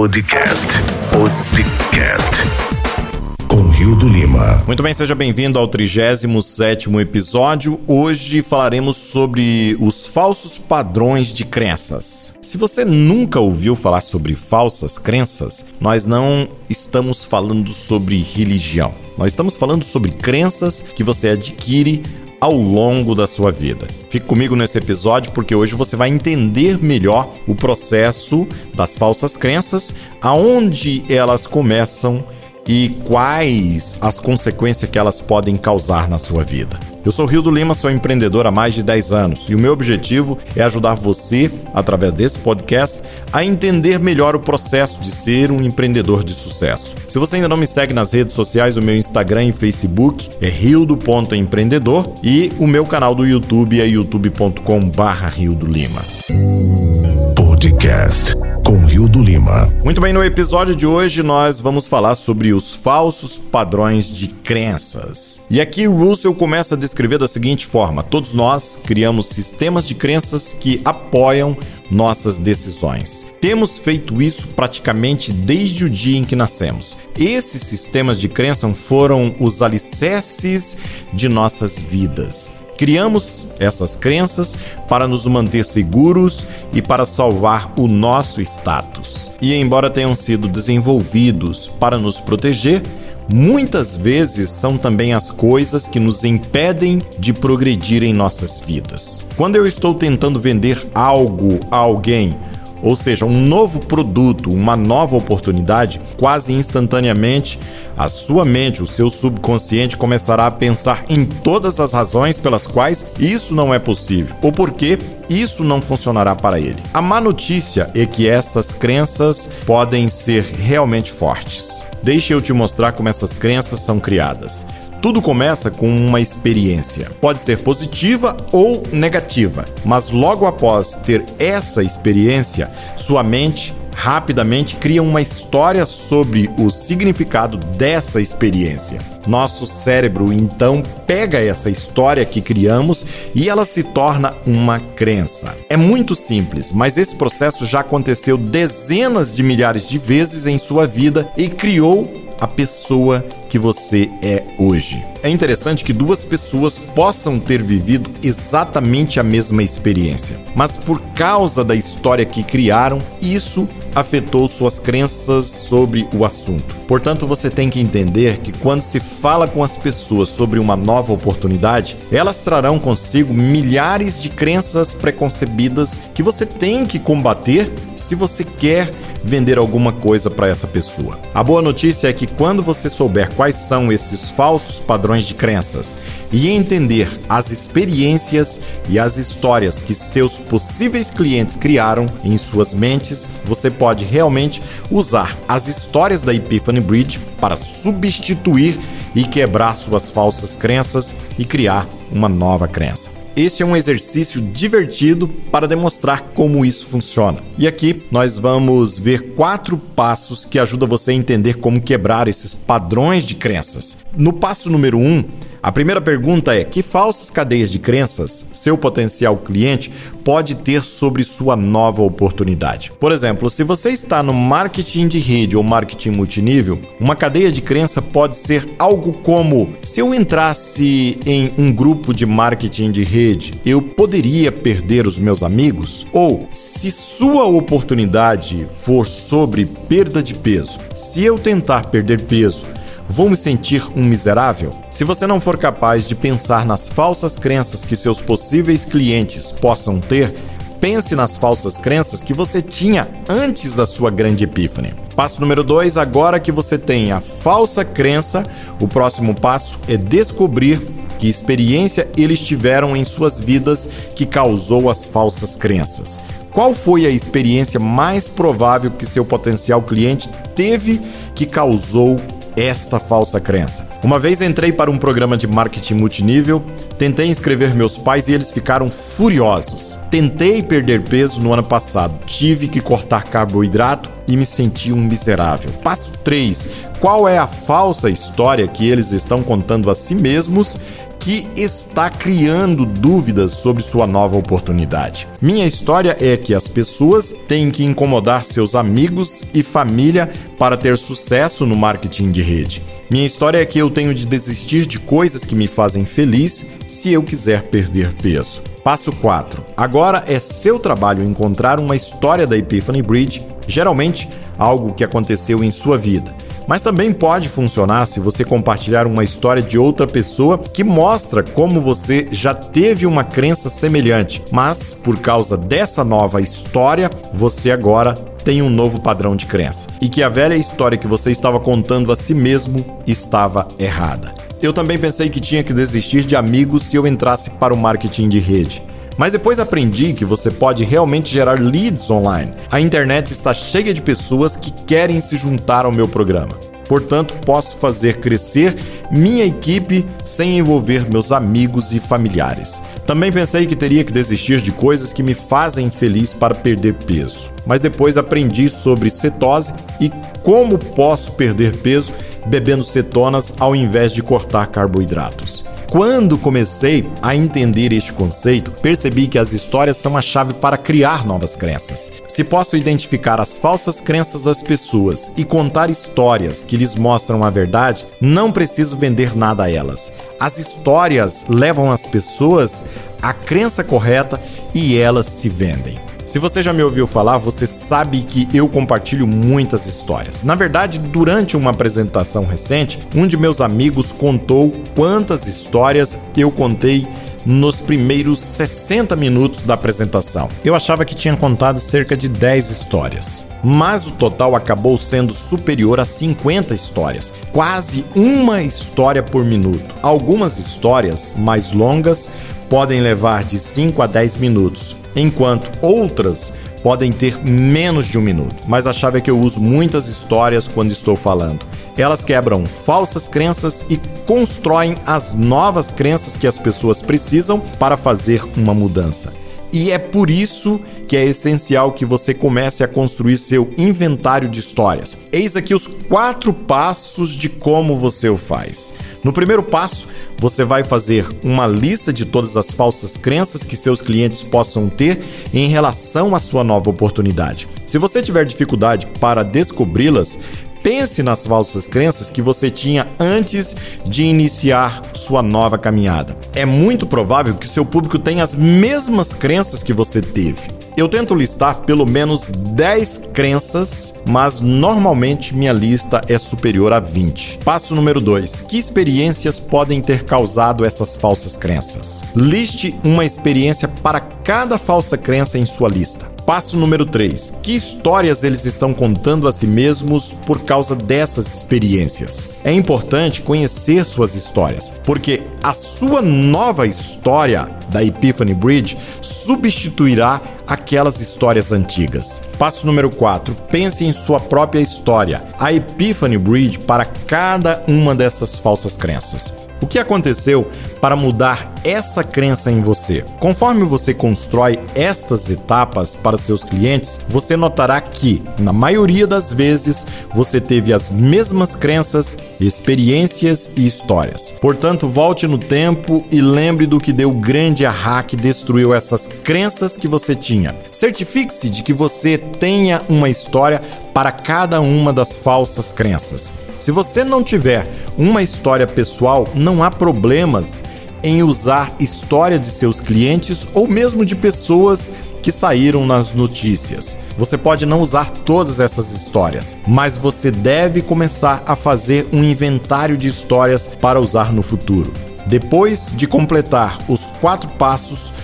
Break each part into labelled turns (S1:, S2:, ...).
S1: Podcast. Podcast. Com Rio do Lima.
S2: Muito bem, seja bem-vindo ao 37 episódio. Hoje falaremos sobre os falsos padrões de crenças. Se você nunca ouviu falar sobre falsas crenças, nós não estamos falando sobre religião. Nós estamos falando sobre crenças que você adquire ao longo da sua vida. Fique comigo nesse episódio porque hoje você vai entender melhor o processo das falsas crenças, aonde elas começam e quais as consequências que elas podem causar na sua vida. Eu sou Rio do Lima, sou empreendedor há mais de 10 anos e o meu objetivo é ajudar você, através desse podcast, a entender melhor o processo de ser um empreendedor de sucesso. Se você ainda não me segue nas redes sociais, o meu Instagram e Facebook é rio.empreendedor e o meu canal do YouTube é youtube.com/rio do Lima.
S1: Podcast com Rio do Lima.
S2: Muito bem, no episódio de hoje nós vamos falar sobre os falsos padrões de crenças. E aqui Russell começa a descrever da seguinte forma: todos nós criamos sistemas de crenças que apoiam nossas decisões. Temos feito isso praticamente desde o dia em que nascemos. Esses sistemas de crença foram os alicerces de nossas vidas. Criamos essas crenças para nos manter seguros e para salvar o nosso status. E embora tenham sido desenvolvidos para nos proteger, muitas vezes são também as coisas que nos impedem de progredir em nossas vidas. Quando eu estou tentando vender algo a alguém ou seja, um novo produto, uma nova oportunidade, quase instantaneamente, a sua mente, o seu subconsciente começará a pensar em todas as razões pelas quais isso não é possível ou porque isso não funcionará para ele. A má notícia é que essas crenças podem ser realmente fortes. Deixe eu te mostrar como essas crenças são criadas. Tudo começa com uma experiência. Pode ser positiva ou negativa, mas logo após ter essa experiência, sua mente rapidamente cria uma história sobre o significado dessa experiência. Nosso cérebro então pega essa história que criamos e ela se torna uma crença. É muito simples, mas esse processo já aconteceu dezenas de milhares de vezes em sua vida e criou a pessoa que você é hoje. É interessante que duas pessoas possam ter vivido exatamente a mesma experiência, mas por causa da história que criaram, isso afetou suas crenças sobre o assunto. Portanto, você tem que entender que quando se fala com as pessoas sobre uma nova oportunidade, elas trarão consigo milhares de crenças preconcebidas que você tem que combater se você quer vender alguma coisa para essa pessoa. A boa notícia é que quando você souber quais são esses falsos padrões de crenças e entender as experiências e as histórias que seus possíveis clientes criaram em suas mentes, você pode realmente usar as histórias da Epiphany Bridge para substituir e quebrar suas falsas crenças e criar uma nova crença. Este é um exercício divertido para demonstrar como isso funciona. E aqui nós vamos ver quatro passos que ajudam você a entender como quebrar esses padrões de crenças. No passo número um, a primeira pergunta é: que falsas cadeias de crenças seu potencial cliente pode ter sobre sua nova oportunidade? Por exemplo, se você está no marketing de rede ou marketing multinível, uma cadeia de crença pode ser algo como: se eu entrasse em um grupo de marketing de rede, eu poderia perder os meus amigos? Ou se sua oportunidade for sobre perda de peso, se eu tentar perder peso, Vou me sentir um miserável? Se você não for capaz de pensar nas falsas crenças que seus possíveis clientes possam ter, pense nas falsas crenças que você tinha antes da sua grande epífane. Passo número 2: agora que você tem a falsa crença, o próximo passo é descobrir que experiência eles tiveram em suas vidas que causou as falsas crenças. Qual foi a experiência mais provável que seu potencial cliente teve que causou esta falsa crença. Uma vez entrei para um programa de marketing multinível Tentei inscrever meus pais e eles ficaram furiosos. Tentei perder peso no ano passado. Tive que cortar carboidrato e me senti um miserável. Passo 3. Qual é a falsa história que eles estão contando a si mesmos que está criando dúvidas sobre sua nova oportunidade. Minha história é que as pessoas têm que incomodar seus amigos e família para ter sucesso no marketing de rede. Minha história é que eu tenho de desistir de coisas que me fazem feliz se eu quiser perder peso. Passo 4. Agora é seu trabalho encontrar uma história da Epiphany Bridge, geralmente algo que aconteceu em sua vida mas também pode funcionar se você compartilhar uma história de outra pessoa que mostra como você já teve uma crença semelhante, mas por causa dessa nova história, você agora tem um novo padrão de crença e que a velha história que você estava contando a si mesmo estava errada. Eu também pensei que tinha que desistir de amigos se eu entrasse para o marketing de rede. Mas depois aprendi que você pode realmente gerar leads online. A internet está cheia de pessoas que querem se juntar ao meu programa. Portanto, posso fazer crescer minha equipe sem envolver meus amigos e familiares. Também pensei que teria que desistir de coisas que me fazem feliz para perder peso. Mas depois aprendi sobre cetose e como posso perder peso bebendo cetonas ao invés de cortar carboidratos. Quando comecei a entender este conceito, percebi que as histórias são a chave para criar novas crenças. Se posso identificar as falsas crenças das pessoas e contar histórias que lhes mostram a verdade, não preciso vender nada a elas. As histórias levam as pessoas à crença correta e elas se vendem. Se você já me ouviu falar, você sabe que eu compartilho muitas histórias. Na verdade, durante uma apresentação recente, um de meus amigos contou quantas histórias eu contei nos primeiros 60 minutos da apresentação. Eu achava que tinha contado cerca de 10 histórias. Mas o total acabou sendo superior a 50 histórias, quase uma história por minuto. Algumas histórias mais longas podem levar de 5 a 10 minutos, enquanto outras podem ter menos de um minuto. Mas a chave é que eu uso muitas histórias quando estou falando. Elas quebram falsas crenças e constroem as novas crenças que as pessoas precisam para fazer uma mudança. E é por isso que é essencial que você comece a construir seu inventário de histórias. Eis aqui os quatro passos de como você o faz. No primeiro passo, você vai fazer uma lista de todas as falsas crenças que seus clientes possam ter em relação à sua nova oportunidade. Se você tiver dificuldade para descobri-las, Pense nas falsas crenças que você tinha antes de iniciar sua nova caminhada. É muito provável que seu público tenha as mesmas crenças que você teve. Eu tento listar pelo menos 10 crenças, mas normalmente minha lista é superior a 20. Passo número 2. Que experiências podem ter causado essas falsas crenças? Liste uma experiência para cada falsa crença em sua lista. Passo número 3. Que histórias eles estão contando a si mesmos por causa dessas experiências? É importante conhecer suas histórias, porque a sua nova história da Epiphany Bridge substituirá aquelas histórias antigas. Passo número 4. Pense em sua própria história, a Epiphany Bridge para cada uma dessas falsas crenças. O que aconteceu para mudar essa crença em você? Conforme você constrói estas etapas para seus clientes, você notará que, na maioria das vezes, você teve as mesmas crenças, experiências e histórias. Portanto, volte no tempo e lembre do que deu grande arra que destruiu essas crenças que você tinha. Certifique-se de que você tenha uma história para cada uma das falsas crenças. Se você não tiver uma história pessoal, não há problemas em usar história de seus clientes ou mesmo de pessoas que saíram nas notícias. Você pode não usar todas essas histórias, mas você deve começar a fazer um inventário de histórias para usar no futuro. Depois de completar os quatro passos,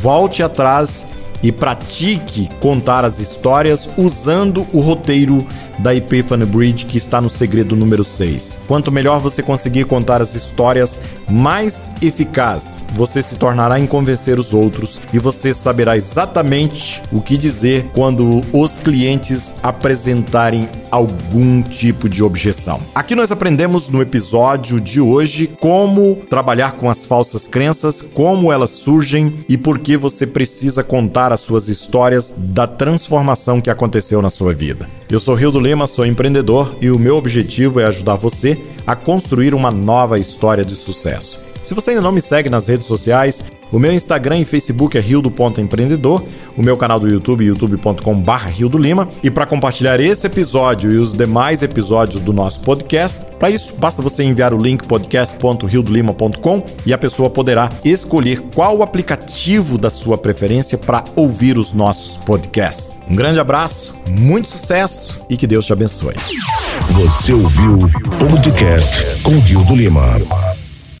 S2: volte atrás e pratique contar as histórias usando o roteiro da Epiphany Bridge que está no segredo número 6. Quanto melhor você conseguir contar as histórias, mais eficaz você se tornará em convencer os outros e você saberá exatamente o que dizer quando os clientes apresentarem algum tipo de objeção. Aqui nós aprendemos no episódio de hoje como trabalhar com as falsas crenças, como elas surgem e por que você precisa contar as suas histórias da transformação que aconteceu na sua vida. Eu sou Rio do Lima, sou empreendedor e o meu objetivo é ajudar você a construir uma nova história de sucesso. Se você ainda não me segue nas redes sociais, o meu Instagram e Facebook é rio.empreendedor, o meu canal do YouTube youtube.com.br Rio do Lima. E para compartilhar esse episódio e os demais episódios do nosso podcast, para isso basta você enviar o link podcast.riodolima.com e a pessoa poderá escolher qual aplicativo da sua preferência para ouvir os nossos podcasts. Um grande abraço, muito sucesso e que Deus te abençoe.
S1: Você ouviu o podcast com Rio do Lima.